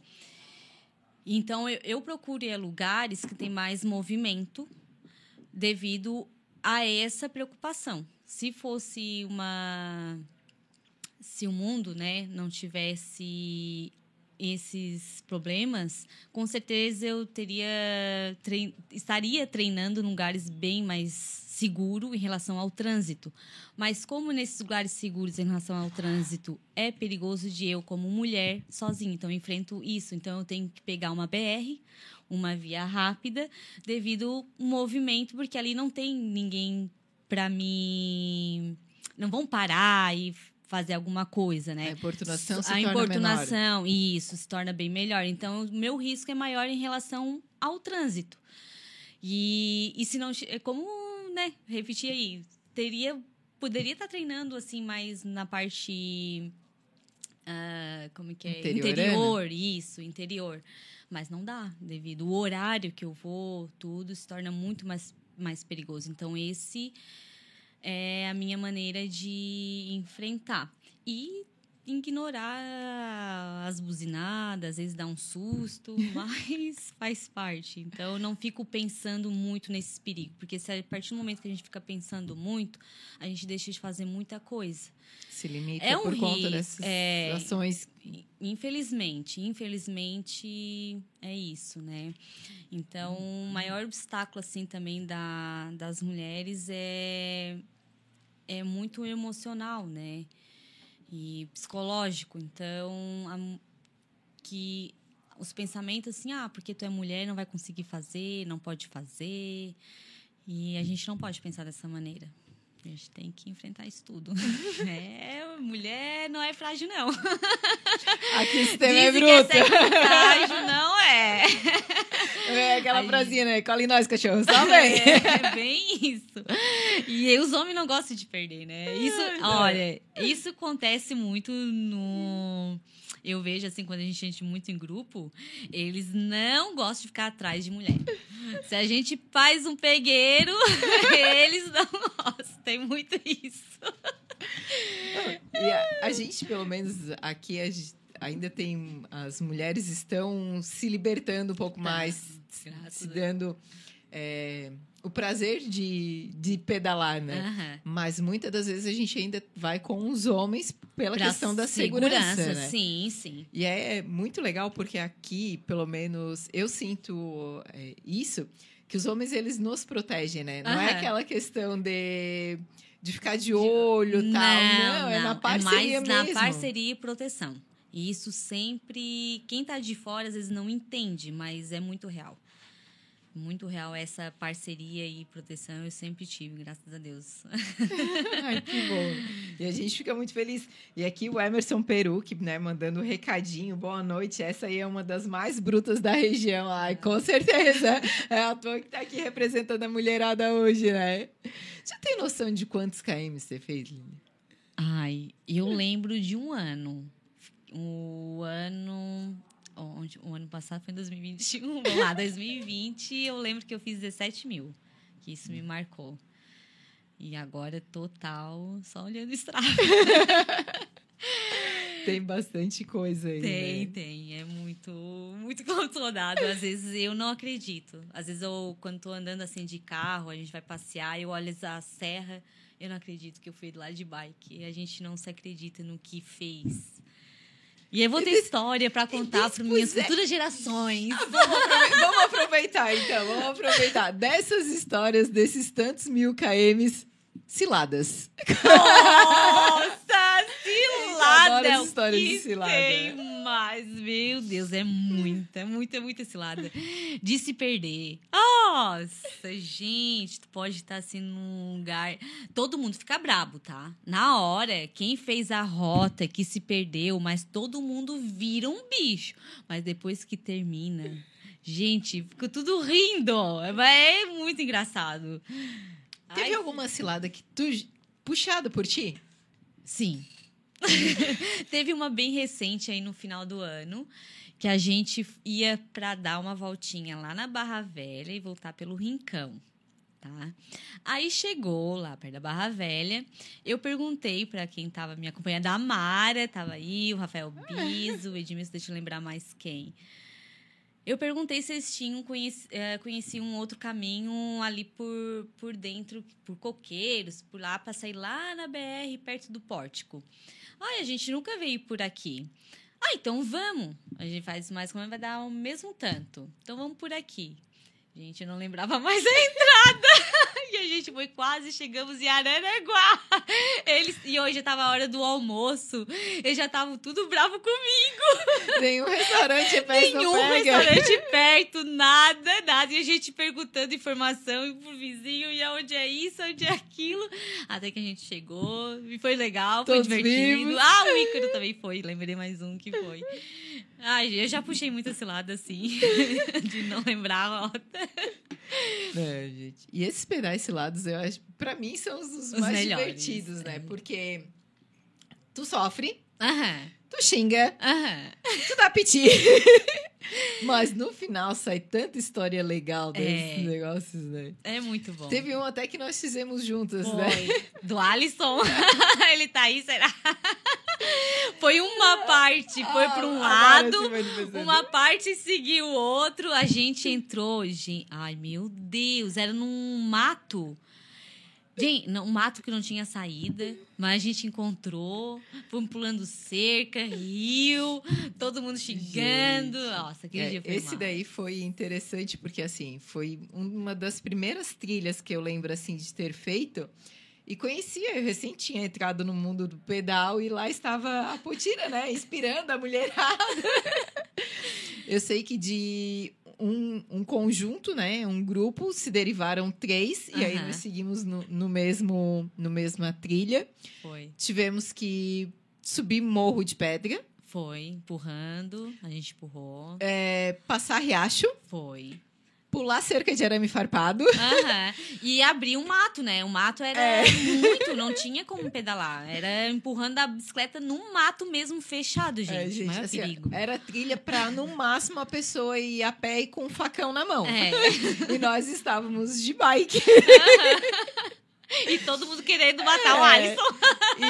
Speaker 2: Então, eu, eu procuro ir a lugares que tem mais movimento devido a essa preocupação. Se fosse uma. Se o mundo né, não tivesse esses problemas, com certeza eu teria trein- estaria treinando em lugares bem mais seguro em relação ao trânsito. Mas como nesses lugares seguros em relação ao trânsito é perigoso de eu como mulher sozinha, então eu enfrento isso, então eu tenho que pegar uma BR, uma via rápida, devido ao movimento, porque ali não tem ninguém para me não vão parar e fazer alguma coisa, né?
Speaker 1: A importunação se
Speaker 2: a
Speaker 1: torna
Speaker 2: importunação, isso, se torna bem melhor. Então, o meu risco é maior em relação ao trânsito. E, e se não. é Né, repetir aí, teria. Poderia estar treinando, assim, mais na parte. ah, como que é?
Speaker 1: Interiorana?
Speaker 2: Interior, isso, interior. Mas não dá, devido ao horário que eu vou, tudo se torna muito mais, mais perigoso. Então, esse é a minha maneira de enfrentar. E ignorar as buzinadas, às vezes dá um susto, mas faz parte. Então, eu não fico pensando muito nesses perigos, porque se a partir do momento que a gente fica pensando muito, a gente deixa de fazer muita coisa.
Speaker 1: Se limita
Speaker 2: É um
Speaker 1: por conta
Speaker 2: risco,
Speaker 1: dessas
Speaker 2: é.
Speaker 1: ações.
Speaker 2: Infelizmente, infelizmente é isso, né? Então, o maior obstáculo assim também da, das mulheres é é muito emocional, né? E psicológico. Então, a- que os pensamentos assim, ah, porque tu é mulher, não vai conseguir fazer, não pode fazer. E a gente não pode pensar dessa maneira. A gente tem que enfrentar isso tudo. É, mulher não é frágil, não.
Speaker 1: Aqui esse tema é
Speaker 2: Dizem que é
Speaker 1: bruto.
Speaker 2: frágil, não é.
Speaker 1: É aquela frasinha, né? Cola em nós, cachorro. Só vem.
Speaker 2: É bem isso. E os homens não gostam de perder, né? Isso, olha, isso acontece muito no. Eu vejo assim, quando a gente entra muito em grupo, eles não gostam de ficar atrás de mulher. Se a gente faz um pegueiro, eles não gostam. Tem muito isso.
Speaker 1: E a, a gente, pelo menos aqui, a gente ainda tem. As mulheres estão se libertando um pouco mais,
Speaker 2: graças
Speaker 1: se dando é, o prazer de, de pedalar, né?
Speaker 2: Aham.
Speaker 1: Mas muitas das vezes a gente ainda vai com os homens pela
Speaker 2: Pra
Speaker 1: questão da segurança, né?
Speaker 2: Sim, sim.
Speaker 1: E é muito legal porque aqui, pelo menos, eu sinto é, isso, que os homens, eles nos protegem, né? Não é
Speaker 2: Aham.
Speaker 1: aquela questão de, de ficar de olho e tal. Não, é na parceria
Speaker 2: é mais
Speaker 1: mesmo.
Speaker 2: na parceria e proteção. E isso sempre... Quem tá de fora, às vezes, não entende, mas é muito real. Muito real essa parceria e proteção. Eu sempre tive, graças a Deus.
Speaker 1: Ai, que bom. E a gente fica muito feliz. E aqui o Emerson Peruque, né, mandando um recadinho. Boa noite. Essa aí é uma das mais brutas da região. Ai, com certeza. É a tua que tá aqui representando a mulherada hoje, né? Você tem noção de quantos KM você fez, Lili?
Speaker 2: Ai, eu lembro de um ano. O ano... Onde, o ano passado foi em 2021. Vamos lá, 2020, eu lembro que eu fiz 17 mil. Que isso me marcou. E agora, total, só olhando o estrada.
Speaker 1: Tem bastante coisa aí.
Speaker 2: Tem,
Speaker 1: né?
Speaker 2: tem. É muito, muito controlado. Às vezes eu não acredito. Às vezes eu, quando tô andando assim de carro, a gente vai passear, eu olho a serra, eu não acredito que eu fui lá de bike. A gente não se acredita no que fez. E eu vou ter história para contar para minhas futuras gerações.
Speaker 1: Vamos aprove- vamos aproveitar, então. Vamos aproveitar. Dessas histórias, desses tantos mil KMs, ciladas.
Speaker 2: Nossa, cilada!
Speaker 1: adora as
Speaker 2: o
Speaker 1: histórias de
Speaker 2: que
Speaker 1: cilada.
Speaker 2: Tem mais, meu Deus, é muita, muita, muita cilada. De se perder. Nossa, gente, tu pode estar assim num lugar. Todo mundo fica brabo, tá? Na hora, quem fez a rota, que se perdeu, mas todo mundo vira um bicho. Mas depois que termina. Gente, fica tudo rindo. É muito engraçado.
Speaker 1: Teve
Speaker 2: Ai,
Speaker 1: alguma cilada que tu. puxado por ti?
Speaker 2: Sim. Teve uma bem recente aí no final do ano, que a gente ia para dar uma voltinha lá na Barra Velha e voltar pelo Rincão, tá? Aí chegou lá perto da Barra Velha, eu perguntei para quem tava me acompanhando, a Mara tava aí, o Rafael Biso, o Edmilson, deixa eu lembrar mais quem. Eu perguntei se eles tinham conheci, eh, conheciam um outro caminho ali por, por dentro, por coqueiros, por lá, para sair lá na BR, perto do pórtico. Ai, a gente nunca veio por aqui. Ah, então vamos. A gente faz mais como vai dar o mesmo tanto. Então vamos por aqui. Gente, eu não lembrava mais a entrada. E a gente foi quase, chegamos em Aranaguá. Eles, e hoje estava a hora do almoço. Eles já estavam tudo bravo comigo.
Speaker 1: Nenhum restaurante perto
Speaker 2: Nenhum restaurante perto, nada, nada. E a gente perguntando informação pro vizinho, e aonde é isso, onde é aquilo. Até que a gente chegou, e foi legal, foi
Speaker 1: Todos
Speaker 2: divertido.
Speaker 1: vivos.
Speaker 2: Ah, o Ícaro também foi, lembrei mais um que foi. Ai, eu já puxei muito esse lado, assim, de não lembrar a rota.
Speaker 1: É, gente. E esses pedais cilados, eu acho, pra mim, são os, os
Speaker 2: Os
Speaker 1: mais
Speaker 2: melhores,
Speaker 1: divertidos, né?
Speaker 2: é.
Speaker 1: Porque tu sofre,
Speaker 2: Aham,
Speaker 1: tu xinga,
Speaker 2: aham.
Speaker 1: tu dá piti. Mas no final sai tanta história legal desses
Speaker 2: É.
Speaker 1: negócios, né?
Speaker 2: É muito bom.
Speaker 1: Teve um até que nós fizemos juntas, né?
Speaker 2: Foi. Do Alisson. Ele tá aí, será? Foi uma parte, foi para um lado, uma parte seguiu o outro. A gente entrou, gente. Ai, meu Deus, era num mato. Gente, não, um mato que não tinha saída, mas a gente encontrou, fomos pulando cerca, rio, todo mundo xingando. Nossa, aquele
Speaker 1: É,
Speaker 2: dia foi
Speaker 1: esse
Speaker 2: mal.
Speaker 1: daí foi interessante porque assim foi uma das primeiras trilhas que eu lembro assim de ter feito e conhecia eu recém tinha entrado no mundo do pedal e lá estava a Potira né? Inspirando a mulherada. Eu sei que de um, um conjunto né? Um grupo se derivaram três e aí nós seguimos no, no mesmo no mesma trilha.
Speaker 2: Foi.
Speaker 1: tivemos que subir morro de pedra.
Speaker 2: Foi, empurrando, a gente empurrou.
Speaker 1: é, passar riacho.
Speaker 2: Foi.
Speaker 1: Pular cerca de arame farpado.
Speaker 2: E abrir um mato, né? O mato era
Speaker 1: É.
Speaker 2: muito, não tinha como pedalar. Era empurrando a bicicleta num mato mesmo fechado, gente.
Speaker 1: É, gente,
Speaker 2: Maior
Speaker 1: assim,
Speaker 2: perigo.
Speaker 1: era trilha pra, no máximo, a pessoa ir a pé e com um facão na mão.
Speaker 2: É.
Speaker 1: E nós estávamos de bike.
Speaker 2: E todo mundo querendo matar o
Speaker 1: É.
Speaker 2: Alisson.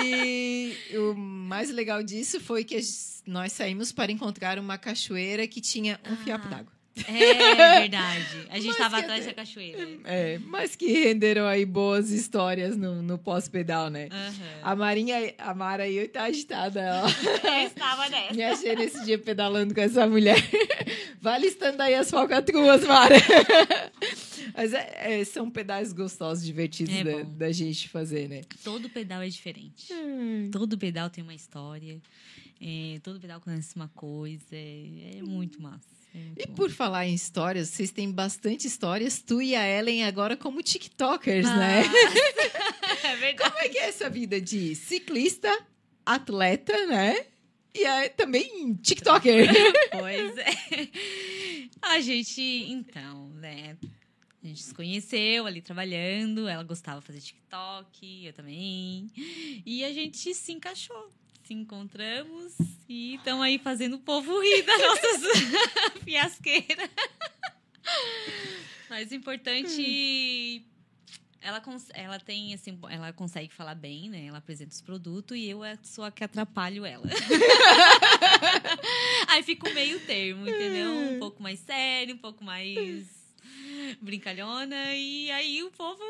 Speaker 1: E o mais legal disso foi que nós saímos para encontrar uma cachoeira que tinha um
Speaker 2: Ah.
Speaker 1: fiapo d'água.
Speaker 2: É verdade. A gente
Speaker 1: Mas
Speaker 2: tava
Speaker 1: que
Speaker 2: atrás da cachoeira.
Speaker 1: É, mas que renderam aí boas histórias no, no pós-pedal, né?
Speaker 2: Aham.
Speaker 1: A Marinha, a Mara aí tá agitada.
Speaker 2: Eu estava nessa.
Speaker 1: Me achei nesse dia pedalando com essa mulher. Vai listando aí as falcatruas, Mara. Mas é- é, são pedais gostosos, divertidos
Speaker 2: É
Speaker 1: da, da gente fazer, né?
Speaker 2: Todo pedal é diferente. Todo pedal tem uma história. É, todo pedal conhece uma coisa. É, é muito massa. É
Speaker 1: E
Speaker 2: bom.
Speaker 1: por falar em histórias, vocês têm bastante histórias, tu e a Ellen agora como TikTokers,
Speaker 2: Ah,
Speaker 1: né?
Speaker 2: é verdade.
Speaker 1: Como é que é essa vida de ciclista, atleta, né? E aí, também TikToker.
Speaker 2: Pois é. A gente, então, né? A gente se conheceu ali trabalhando, ela gostava de fazer TikTok, eu também. E a gente se encaixou. Se encontramos e estamos aí fazendo o povo rir das nossas fiasqueiras. Mas o importante. Ela, ela tem, assim, ela consegue falar bem, né? Ela apresenta os produtos e eu é só a que atrapalho ela. Aí fica o meio termo, entendeu? Um pouco mais sério, um pouco mais brincalhona. E aí o povo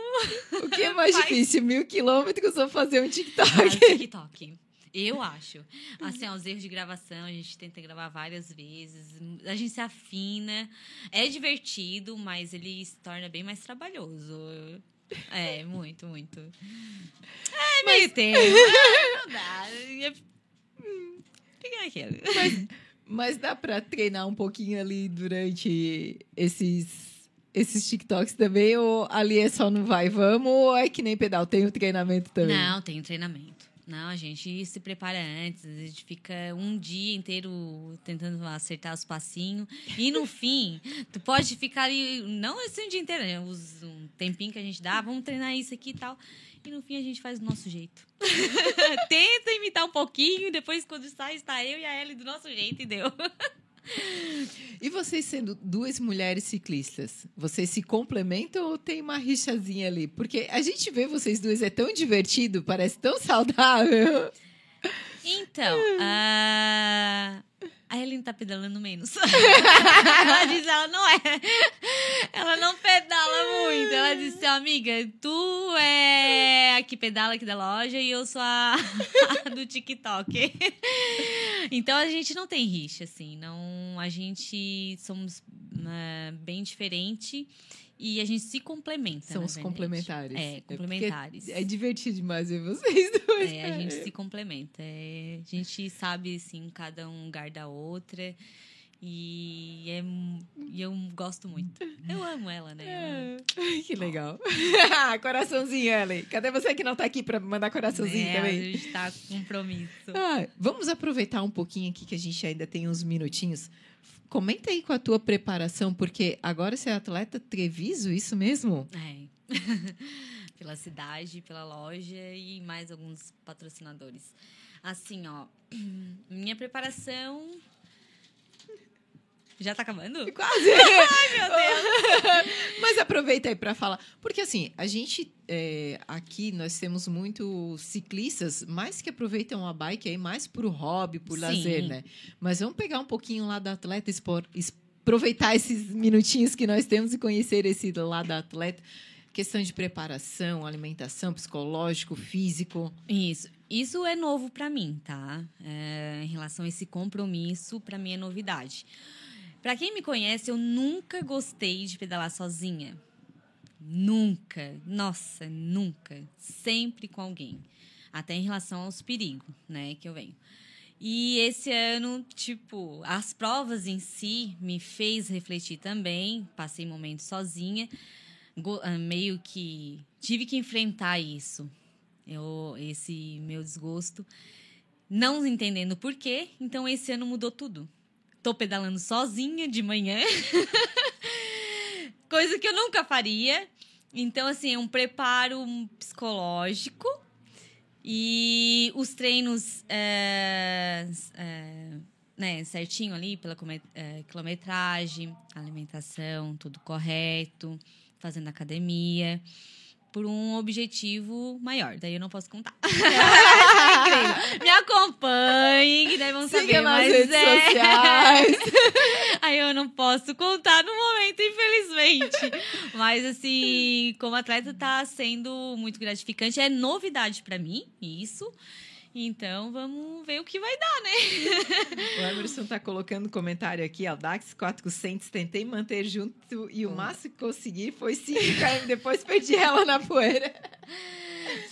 Speaker 1: O que é mais
Speaker 2: Faz.
Speaker 1: difícil? Mil quilômetros ou fazer um TikTok?
Speaker 2: faz TikTok. Eu acho. Assim, os erros de gravação, a gente tenta gravar várias vezes. A gente se afina. É divertido, mas ele se torna bem mais trabalhoso. É, muito, muito. É meio termo. É, não dá. Ia- hum, Fica aquilo.
Speaker 1: Mas dá pra treinar um pouquinho ali durante esses, esses TikToks também? Ou ali é só no vai vamos? Ou é que nem pedal, tem o treinamento também?
Speaker 2: Não, tem um treinamento. Não, a gente se prepara antes, a gente fica um dia inteiro tentando acertar os passinhos. E no fim, tu pode ficar ali, não assim um dia inteiro, né? Um tempinho que a gente dá, vamos treinar isso aqui e tal. E no fim a gente faz do nosso jeito. Tenta imitar um pouquinho, depois quando sai, está eu e a Ellie do nosso jeito e deu.
Speaker 1: E vocês sendo duas mulheres ciclistas, vocês se complementam ou tem uma rixazinha ali? Porque a gente vê vocês duas, é tão divertido, parece tão saudável.
Speaker 2: Então, a. A Ellen tá pedalando menos. ela diz, ela não é. Ela não pedala muito. Ela disse, amiga, tu é a que pedala aqui da loja e eu sou a, a do TikTok. então a gente não tem rixa, assim. Não, a gente somos ah, bem diferente e a gente se complementa.
Speaker 1: São
Speaker 2: na
Speaker 1: os complementares.
Speaker 2: É,
Speaker 1: porque
Speaker 2: complementares.
Speaker 1: É, divertido demais ver vocês dois.
Speaker 2: É, a gente se complementa. É, a gente sabe, assim, cada um lugar da outra. E, é, e eu gosto muito. Eu amo ela, né? Eu amo.
Speaker 1: Ai, que legal. coraçãozinho, Ellen. Cadê você que não tá aqui pra mandar coraçãozinho
Speaker 2: É,
Speaker 1: também?
Speaker 2: A gente tá com compromisso.
Speaker 1: Ah, vamos aproveitar um pouquinho aqui que a gente ainda tem uns minutinhos. Comenta aí com a tua preparação, porque agora você é atleta Treviso, isso mesmo?
Speaker 2: É. pela cidade, pela loja e mais alguns patrocinadores. Assim, ó, minha preparação Já tá acabando?
Speaker 1: Quase.
Speaker 2: Ai, meu Deus.
Speaker 1: Mas aproveita aí para falar. Porque assim, a gente é, aqui nós temos muito ciclistas, mais que aproveitam a bike aí mais por hobby, por
Speaker 2: Sim.
Speaker 1: lazer, né? Mas vamos pegar um pouquinho lá da atleta, expor, es- aproveitar esses minutinhos que nós temos e conhecer esse lado da atleta. Questão de preparação, alimentação, psicológico, físico.
Speaker 2: Isso. Isso é novo pra mim, tá? É, em relação a esse compromisso, pra mim é novidade. Pra quem me conhece, eu nunca gostei de pedalar sozinha. Nunca. Nossa, nunca. Sempre com alguém. Até em relação aos perigos, né, que eu venho. E esse ano, tipo, as provas em si me fez refletir também. Passei momentos sozinha. Ah, meio que tive que enfrentar isso. Eu, esse meu desgosto. Não entendendo por quê. Então, esse ano mudou tudo. Tô pedalando sozinha de manhã. Coisa que eu nunca faria. Então, assim, é um preparo psicológico. E os treinos é, é, né, certinho ali, pela é, quilometragem, alimentação, tudo correto, fazendo academia, por um objetivo maior. Daí eu não posso contar. Me acompanhem, que daí vão
Speaker 1: Siga
Speaker 2: saber. mas
Speaker 1: redes
Speaker 2: é...
Speaker 1: sociais.
Speaker 2: Aí eu não posso contar no momento, infelizmente. Mas, assim, como atleta, tá sendo muito gratificante. É novidade pra mim, isso. Então, vamos ver o que vai dar, né?
Speaker 1: O Emerson tá colocando comentário aqui, ó. Dax 400, tentei manter junto e o máximo que consegui foi 5 km, depois perdi ela na poeira.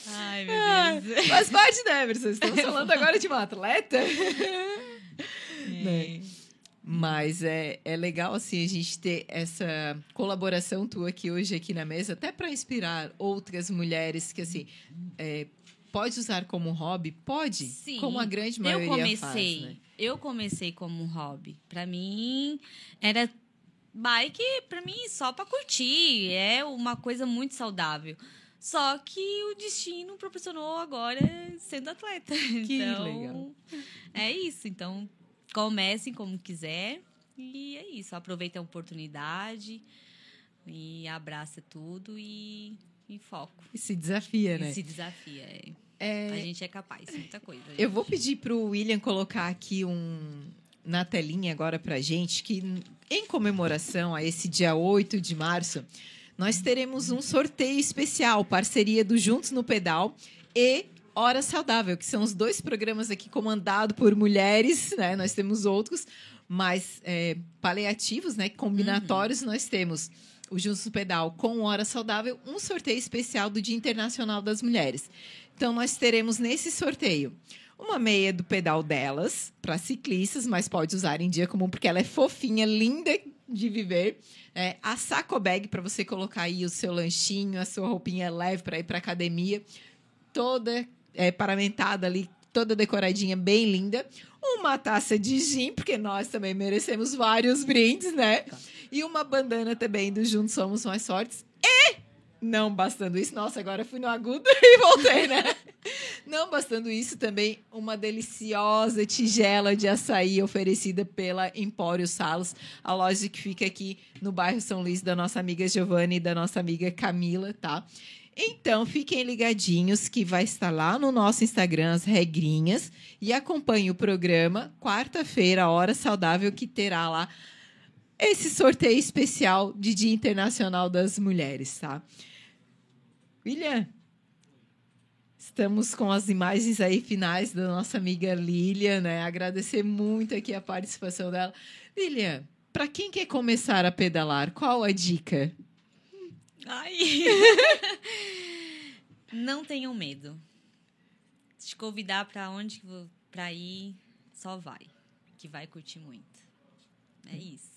Speaker 2: Ai, meu Deus.
Speaker 1: Faz parte, né, Emerson? Estamos falando agora de uma atleta. Né? Mas é, é legal, assim, a gente ter essa colaboração tua aqui hoje aqui na mesa, até para inspirar outras mulheres que, assim, é, pode usar como hobby? Pode,
Speaker 2: Sim.
Speaker 1: como a grande
Speaker 2: Eu
Speaker 1: maioria
Speaker 2: comecei,
Speaker 1: faz, né?
Speaker 2: eu comecei como um hobby. Pra mim, era bike, pra mim, só pra curtir. É uma coisa muito saudável. Só que o destino proporcionou agora sendo atleta.
Speaker 1: Que
Speaker 2: então,
Speaker 1: legal.
Speaker 2: é isso. Então, comecem como quiser. E é isso. Aproveita a oportunidade e abraça tudo e, e foco.
Speaker 1: E se desafia, né?
Speaker 2: E se desafia. é.
Speaker 1: É,
Speaker 2: A gente é capaz, muita coisa.
Speaker 1: Eu vou pedir para o William colocar aqui um na telinha agora para gente que em comemoração a esse dia 8 de março, nós teremos um sorteio especial, parceria do Juntos no Pedal e Hora Saudável, que são os dois programas aqui comandados por mulheres, né? Nós temos outros, mas é, paliativos, né? Combinatórios, nós temos o Juntos no Pedal com Hora Saudável, um sorteio especial do Dia Internacional das Mulheres. Então, nós teremos nesse sorteio uma meia do pedal delas, para ciclistas, mas pode usar em dia comum, porque ela é fofinha, linda de viver. É, a saco bag, para você colocar aí o seu lanchinho, a sua roupinha leve para ir para academia, toda é, paramentada ali, toda decoradinha, bem linda. Uma taça de gin, porque nós também merecemos vários brindes, né? E uma bandana também do Juntos Somos Mais Fortes. E não bastando isso, nossa, agora fui no agudo e voltei, né? Não bastando isso, também uma deliciosa tigela de açaí oferecida pela Empório Salos, a loja que fica aqui no bairro São Luís, da nossa amiga Giovanni e da nossa amiga Camila, tá? Então, fiquem ligadinhos que vai estar lá no nosso Instagram as regrinhas e acompanhe o programa quarta-feira, Hora Saudável, que terá lá esse sorteio especial de Dia Internacional das Mulheres, tá? William, estamos com as imagens aí finais da nossa amiga Lilian, né? Agradecer muito aqui a participação dela. Lilian, para quem quer começar a pedalar, qual a dica?
Speaker 2: Ai. Não tenham medo. Te convidar para onde para ir, só vai, que vai curtir muito. É isso.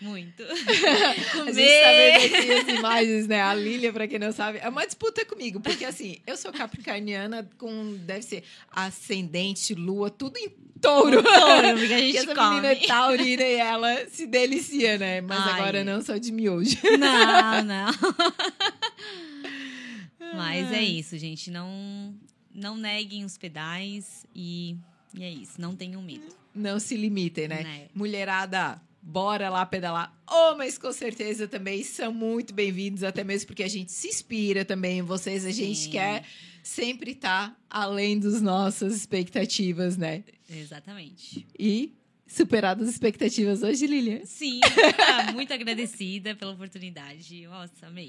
Speaker 2: Muito.
Speaker 1: A gente tá vendo aqui as imagens, né? A Lilia, pra quem não sabe, é uma disputa comigo, porque assim, eu sou capricorniana com, deve ser, ascendente, lua, tudo em touro.
Speaker 2: Touro, porque a
Speaker 1: Porque
Speaker 2: gente
Speaker 1: essa
Speaker 2: come.
Speaker 1: menina é taurina e ela se delicia, né? Mas
Speaker 2: Ai.
Speaker 1: agora não só de miojo.
Speaker 2: Não, não. Mas é isso, gente. Não, não neguem os pedais e, e é isso. Não tenham medo.
Speaker 1: Não se limitem, né?
Speaker 2: Né.
Speaker 1: Mulherada, bora lá pedalar. Homens, com certeza, também são muito bem-vindos, até mesmo porque a gente se inspira também em vocês. A gente
Speaker 2: Sim.
Speaker 1: quer sempre estar além das nossas expectativas, né?
Speaker 2: Exatamente.
Speaker 1: E superar as expectativas hoje, Lilian.
Speaker 2: Sim, muito agradecida pela oportunidade. Nossa, amei.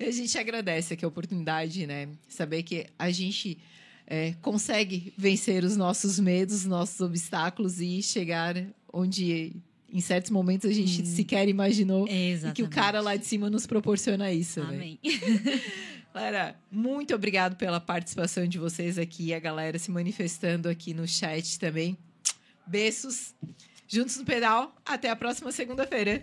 Speaker 1: A gente agradece aqui a oportunidade, né? Saber que a gente é, consegue vencer os nossos medos, os nossos obstáculos e chegar onde, em certos momentos, a gente sequer imaginou. E que o cara lá de cima nos proporciona isso, né?
Speaker 2: Amém.
Speaker 1: Galera, muito obrigado pela participação de vocês aqui, a galera se manifestando aqui no chat também. Beijos. Juntos no pedal. Até a próxima segunda-feira.